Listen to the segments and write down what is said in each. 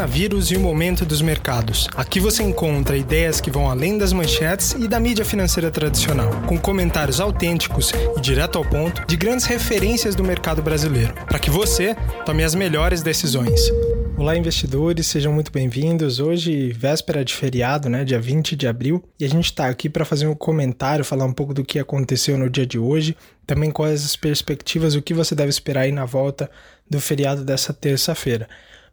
coronavírus e o momento dos mercados. Aqui você encontra ideias que vão além das manchetes e da mídia financeira tradicional, com comentários autênticos e direto ao ponto de grandes referências do mercado brasileiro, para que você tome as melhores decisões. Olá, investidores, sejam muito bem-vindos. Hoje, véspera de feriado, né, dia 20 de abril, e a gente está aqui para fazer um comentário, falar um pouco do que aconteceu no dia de hoje, também quais as perspectivas, o que você deve esperar aí na volta do feriado dessa terça-feira.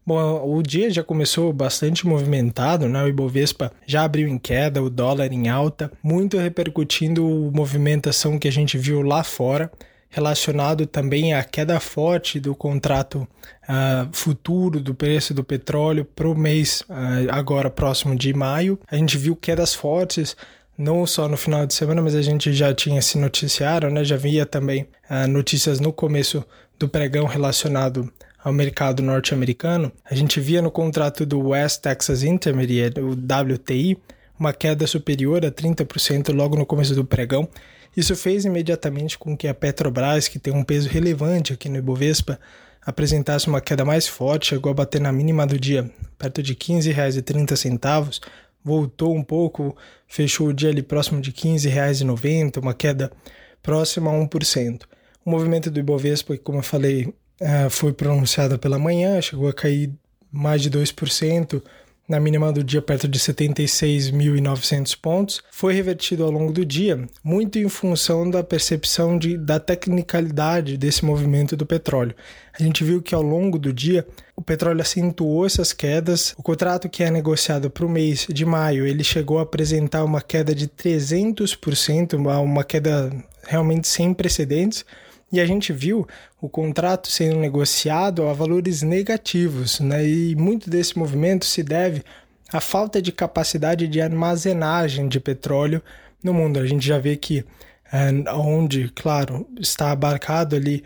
Bom, o dia já começou bastante movimentado, né? O Ibovespa já abriu em queda, o dólar em alta, muito repercutindo a movimentação que a gente viu lá fora relacionado também à queda forte do contrato uh, futuro do preço do petróleo para o mês uh, agora próximo de maio. A gente viu quedas fortes não só no final de semana, mas a gente já tinha esse noticiário, né? Já via também uh, notícias no começo do pregão relacionado ao mercado norte-americano. A gente via no contrato do West Texas Intermediate, o WTI, uma queda superior a 30% logo no começo do pregão. Isso fez imediatamente com que a Petrobras, que tem um peso relevante aqui no Ibovespa, apresentasse uma queda mais forte, chegou a bater na mínima do dia, perto de R$ 15,30, voltou um pouco, fechou o dia ali próximo de R$ 15,90, uma queda próxima a 1%. O movimento do Ibovespa, como eu falei, eh, foi pronunciado pela manhã, chegou a cair mais de 2%, na mínima do dia perto de 76.900 pontos, foi revertido ao longo do dia, muito em função da percepção de, da tecnicalidade desse movimento do petróleo. A gente viu que ao longo do dia o petróleo acentuou essas quedas. O contrato que é negociado para o mês de maio, ele chegou a apresentar uma queda de 300%, uma, uma queda realmente sem precedentes. E a gente viu o contrato sendo negociado a valores negativos, né? e muito desse movimento se deve à falta de capacidade de armazenagem de petróleo no mundo. A gente já vê que é, onde, claro, está abarcado ali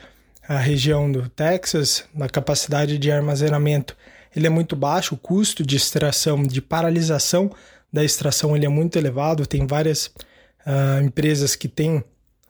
a região do Texas, a capacidade de armazenamento ele é muito baixo, o custo de extração, de paralisação da extração ele é muito elevado, tem várias uh, empresas que têm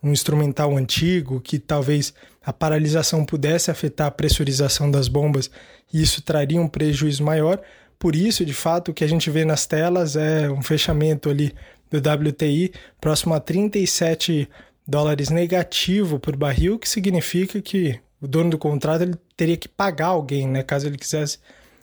um instrumental antigo, que talvez a paralisação pudesse afetar a pressurização das bombas e isso traria um prejuízo maior. Por isso, de fato, o que a gente vê nas telas é um fechamento ali do WTI próximo a 37 dólares negativo por barril, que significa que o dono do contrato ele teria que pagar alguém, né, caso ele quisesse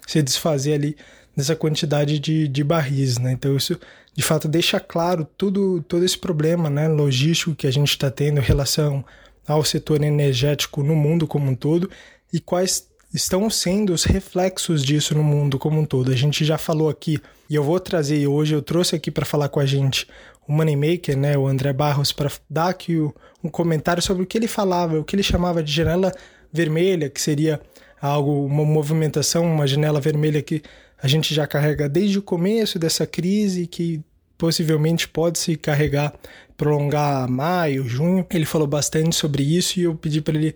se desfazer ali dessa quantidade de, de barris, né? Então isso de fato deixa claro tudo, todo esse problema né, logístico que a gente está tendo em relação ao setor energético no mundo como um todo e quais estão sendo os reflexos disso no mundo como um todo. A gente já falou aqui e eu vou trazer hoje, eu trouxe aqui para falar com a gente o Moneymaker, né, o André Barros, para dar aqui um comentário sobre o que ele falava, o que ele chamava de janela vermelha, que seria algo, uma movimentação, uma janela vermelha que a gente já carrega desde o começo dessa crise, que possivelmente pode se carregar, prolongar maio, junho. Ele falou bastante sobre isso e eu pedi para ele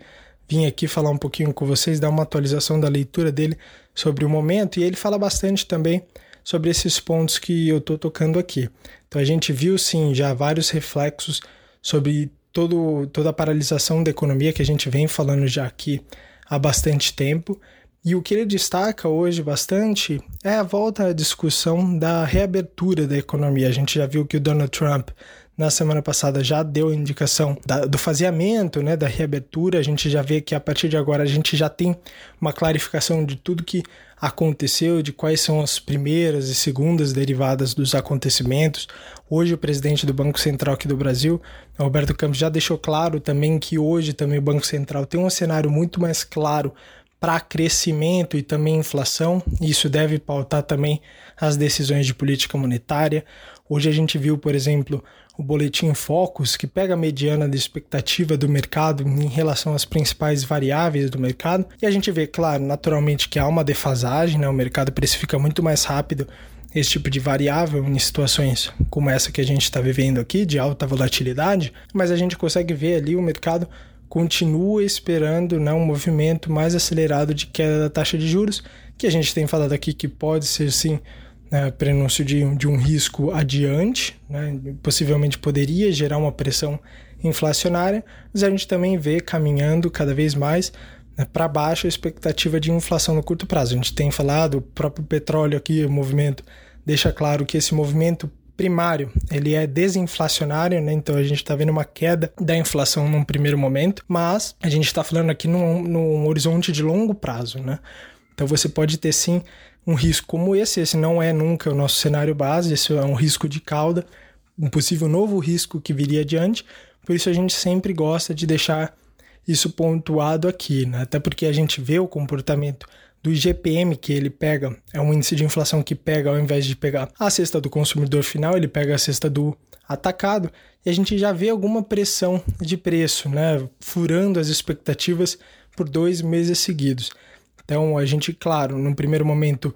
vir aqui falar um pouquinho com vocês, dar uma atualização da leitura dele sobre o momento. E ele fala bastante também sobre esses pontos que eu estou tocando aqui. Então a gente viu sim já vários reflexos sobre todo, toda a paralisação da economia que a gente vem falando já aqui há bastante tempo. E o que ele destaca hoje bastante é a volta à discussão da reabertura da economia. A gente já viu que o Donald Trump na semana passada já deu indicação da, do faseamento, né, da reabertura. A gente já vê que a partir de agora a gente já tem uma clarificação de tudo que aconteceu, de quais são as primeiras e segundas derivadas dos acontecimentos. Hoje o presidente do Banco Central aqui do Brasil, Roberto Campos, já deixou claro também que hoje também o Banco Central tem um cenário muito mais claro para crescimento e também inflação. Isso deve pautar também as decisões de política monetária. Hoje a gente viu, por exemplo, o boletim Focus, que pega a mediana da expectativa do mercado em relação às principais variáveis do mercado. E a gente vê, claro, naturalmente que há uma defasagem, né? o mercado precifica muito mais rápido esse tipo de variável em situações como essa que a gente está vivendo aqui, de alta volatilidade, mas a gente consegue ver ali o mercado continua esperando né, um movimento mais acelerado de queda da taxa de juros, que a gente tem falado aqui que pode ser sim né, prenúncio de, de um risco adiante, né, possivelmente poderia gerar uma pressão inflacionária, mas a gente também vê caminhando cada vez mais né, para baixo a expectativa de inflação no curto prazo. A gente tem falado, o próprio petróleo aqui, o movimento deixa claro que esse movimento primário ele é desinflacionário, né? então a gente está vendo uma queda da inflação num primeiro momento, mas a gente está falando aqui num, num horizonte de longo prazo. Né? Então você pode ter sim um risco como esse, esse não é nunca o nosso cenário base, esse é um risco de cauda, um possível novo risco que viria adiante, por isso a gente sempre gosta de deixar isso pontuado aqui, né? até porque a gente vê o comportamento do IGPM que ele pega, é um índice de inflação que pega, ao invés de pegar a cesta do consumidor final, ele pega a cesta do atacado, e a gente já vê alguma pressão de preço, né? furando as expectativas por dois meses seguidos. Então, a gente, claro, no primeiro momento,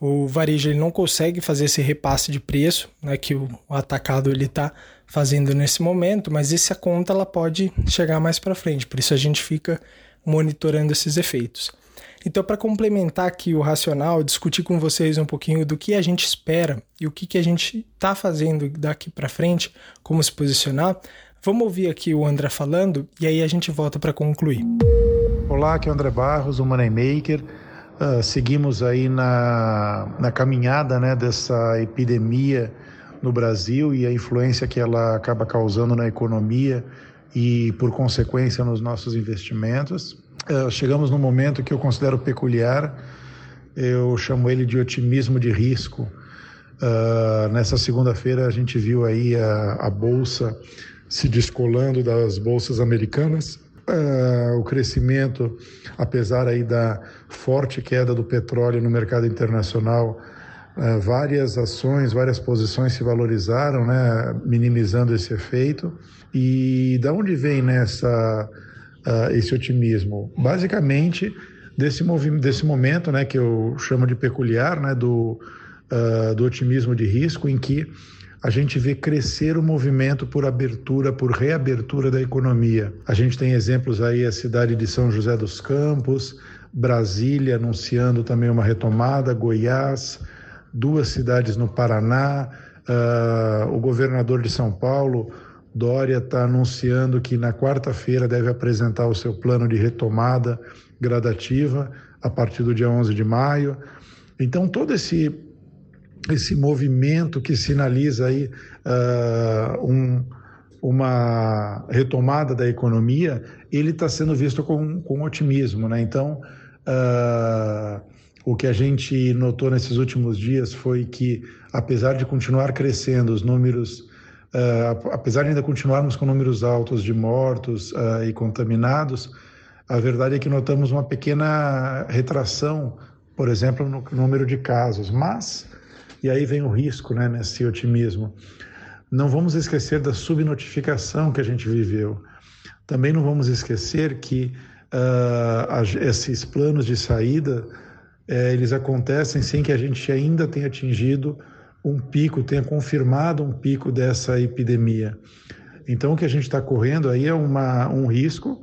o varejo ele não consegue fazer esse repasse de preço né, que o atacado ele está fazendo nesse momento, mas essa conta ela pode chegar mais para frente, por isso a gente fica monitorando esses efeitos. Então, para complementar aqui o racional, discutir com vocês um pouquinho do que a gente espera e o que, que a gente está fazendo daqui para frente, como se posicionar, vamos ouvir aqui o André falando e aí a gente volta para concluir. Olá, aqui é o André Barros, o Moneymaker. Uh, seguimos aí na, na caminhada né, dessa epidemia no Brasil e a influência que ela acaba causando na economia e, por consequência, nos nossos investimentos. Uh, chegamos num momento que eu considero peculiar, eu chamo ele de otimismo de risco. Uh, nessa segunda-feira a gente viu aí a, a bolsa se descolando das bolsas americanas Uh, o crescimento, apesar aí da forte queda do petróleo no mercado internacional, uh, várias ações, várias posições se valorizaram, né, minimizando esse efeito. E da onde vem nessa uh, esse otimismo? Basicamente desse movimento, desse momento, né, que eu chamo de peculiar, né, do do otimismo de risco, em que a gente vê crescer o movimento por abertura, por reabertura da economia. A gente tem exemplos aí a cidade de São José dos Campos, Brasília anunciando também uma retomada, Goiás, duas cidades no Paraná, uh, o governador de São Paulo, Dória, está anunciando que na quarta-feira deve apresentar o seu plano de retomada gradativa a partir do dia 11 de maio. Então, todo esse esse movimento que sinaliza aí uh, um, uma retomada da economia, ele está sendo visto com, com otimismo, né? Então, uh, o que a gente notou nesses últimos dias foi que, apesar de continuar crescendo os números, uh, apesar de ainda continuarmos com números altos de mortos e contaminados, a verdade é que notamos uma pequena retração, por exemplo, no número de casos, mas e aí vem o risco né, nesse otimismo. Não vamos esquecer da subnotificação que a gente viveu. Também não vamos esquecer que uh, esses planos de saída eh, eles acontecem sem que a gente ainda tenha atingido um pico, tenha confirmado um pico dessa epidemia. Então, o que a gente está correndo aí é uma, um risco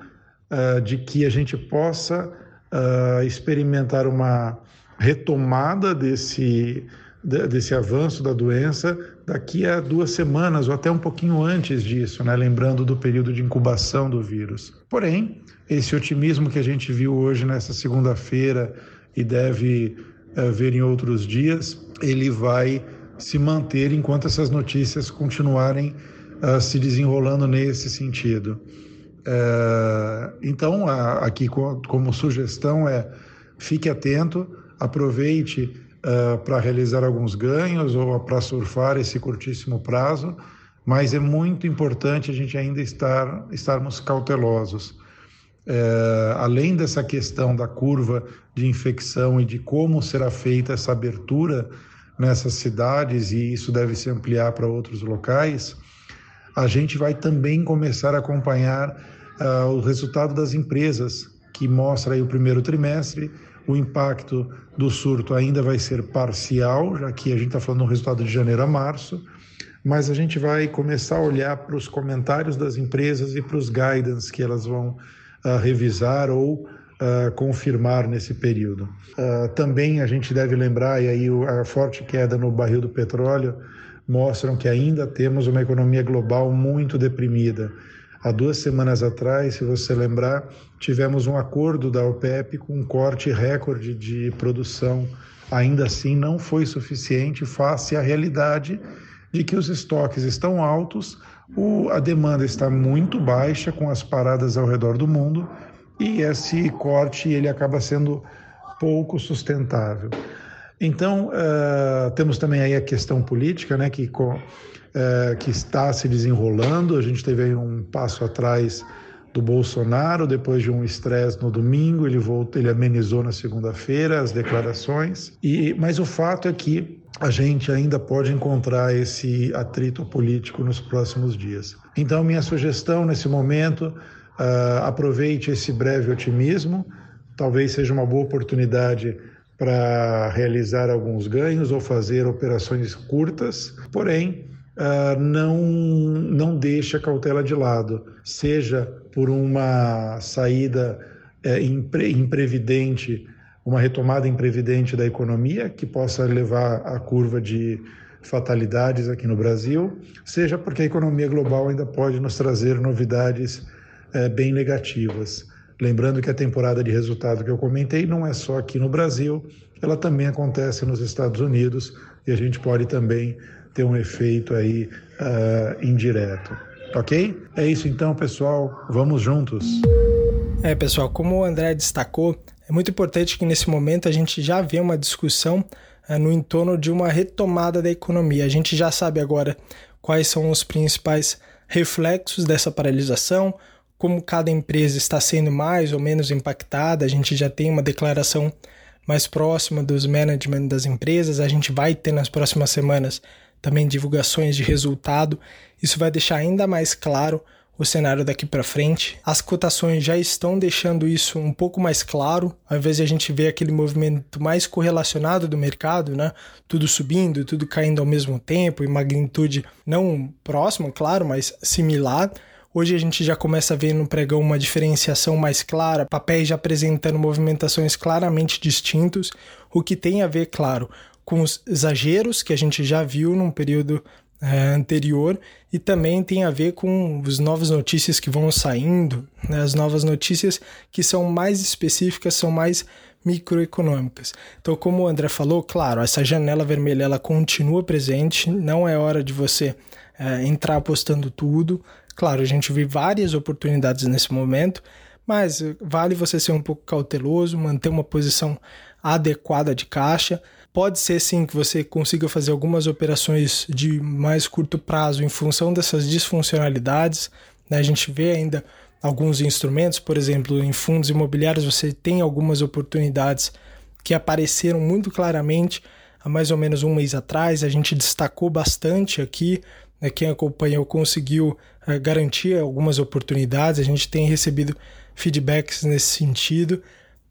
uh, de que a gente possa uh, experimentar uma retomada desse, desse avanço da doença daqui a duas semanas ou até um pouquinho antes disso, né? lembrando do período de incubação do vírus. Porém, esse otimismo que a gente viu hoje nessa segunda-feira e deve uh, ver em outros dias, ele vai se manter enquanto essas notícias continuarem uh, se desenrolando nesse sentido. Uh, então, aqui como sugestão é fique atento, aproveite uh, para realizar alguns ganhos ou para surfar esse curtíssimo prazo, mas é muito importante a gente ainda estar estarmos cautelosos. Uh, além dessa questão da curva de infecção e de como será feita essa abertura nessas cidades, e isso deve se ampliar para outros locais, a gente vai também começar a acompanhar uh, o resultado das empresas, que mostra aí o primeiro trimestre, o impacto do surto ainda vai ser parcial, já que a gente está falando do resultado de janeiro a março, mas a gente vai começar a olhar para os comentários das empresas e para os guidance que elas vão uh, revisar ou uh, confirmar nesse período. Uh, também a gente deve lembrar, e aí a forte queda no barril do petróleo mostram que ainda temos uma economia global muito deprimida. Há duas semanas atrás, se você lembrar, tivemos um acordo da OPEP com um corte recorde de produção. Ainda assim, não foi suficiente face à realidade de que os estoques estão altos, a demanda está muito baixa com as paradas ao redor do mundo e esse corte ele acaba sendo pouco sustentável. Então, uh, temos também aí a questão política, né, que, uh, que está se desenrolando. A gente teve um passo atrás do Bolsonaro, depois de um estresse no domingo, ele voltou, ele amenizou na segunda-feira as declarações. E, mas o fato é que a gente ainda pode encontrar esse atrito político nos próximos dias. Então, minha sugestão nesse momento, uh, aproveite esse breve otimismo, talvez seja uma boa oportunidade para realizar alguns ganhos ou fazer operações curtas, porém, uh, não, não deixe a cautela de lado, seja por uma saída uh, impre, imprevidente, uma retomada imprevidente da economia, que possa levar a curva de fatalidades aqui no Brasil, seja porque a economia global ainda pode nos trazer novidades uh, bem negativas. Lembrando que a temporada de resultado que eu comentei não é só aqui no Brasil, ela também acontece nos Estados Unidos e a gente pode também ter um efeito aí uh, indireto. Ok? É isso então, pessoal. Vamos juntos. É, pessoal, como o André destacou, é muito importante que nesse momento a gente já vê uma discussão uh, no entorno de uma retomada da economia. A gente já sabe agora quais são os principais reflexos dessa paralisação, como cada empresa está sendo mais ou menos impactada, a gente já tem uma declaração mais próxima dos management das empresas, a gente vai ter nas próximas semanas também divulgações de resultado. Isso vai deixar ainda mais claro o cenário daqui para frente. As cotações já estão deixando isso um pouco mais claro, ao invés de a gente ver aquele movimento mais correlacionado do mercado, né? Tudo subindo, tudo caindo ao mesmo tempo, em magnitude não próxima, claro, mas similar. Hoje a gente já começa a ver no pregão uma diferenciação mais clara, papéis já apresentando movimentações claramente distintos, o que tem a ver, claro, com os exageros que a gente já viu num período é, anterior e também tem a ver com as novas notícias que vão saindo, né, as novas notícias que são mais específicas, são mais microeconômicas. Então, como o André falou, claro, essa janela vermelha ela continua presente, não é hora de você é, entrar apostando tudo, Claro, a gente vê várias oportunidades nesse momento, mas vale você ser um pouco cauteloso, manter uma posição adequada de caixa. Pode ser sim que você consiga fazer algumas operações de mais curto prazo em função dessas disfuncionalidades. Né? A gente vê ainda alguns instrumentos, por exemplo, em fundos imobiliários, você tem algumas oportunidades que apareceram muito claramente há mais ou menos um mês atrás. A gente destacou bastante aqui né, quem acompanhou conseguiu uh, garantir algumas oportunidades, a gente tem recebido feedbacks nesse sentido.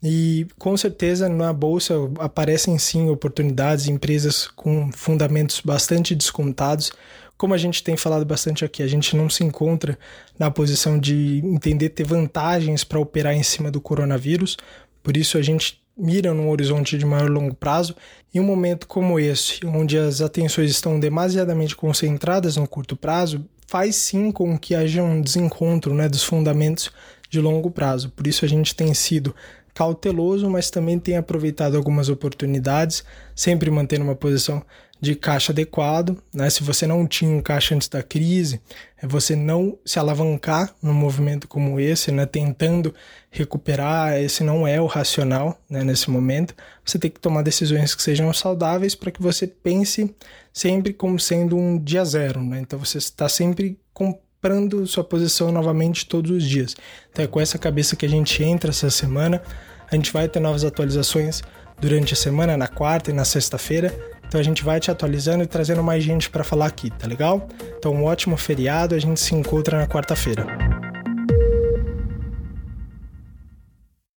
E com certeza na bolsa aparecem sim oportunidades, empresas com fundamentos bastante descontados. Como a gente tem falado bastante aqui, a gente não se encontra na posição de entender ter vantagens para operar em cima do coronavírus, por isso a gente mira num horizonte de maior longo prazo, em um momento como esse, onde as atenções estão demasiadamente concentradas no curto prazo, faz sim com que haja um desencontro né, dos fundamentos de longo prazo. Por isso a gente tem sido cauteloso, mas também tem aproveitado algumas oportunidades, sempre mantendo uma posição de caixa adequado, né? Se você não tinha um caixa antes da crise, é você não se alavancar num movimento como esse, né? Tentando recuperar, esse não é o racional, né? Nesse momento, você tem que tomar decisões que sejam saudáveis para que você pense sempre como sendo um dia zero, né? Então você está sempre comprando sua posição novamente todos os dias. Então é com essa cabeça que a gente entra essa semana. A gente vai ter novas atualizações durante a semana, na quarta e na sexta-feira. Então a gente vai te atualizando e trazendo mais gente para falar aqui, tá legal? Então um ótimo feriado, a gente se encontra na quarta-feira.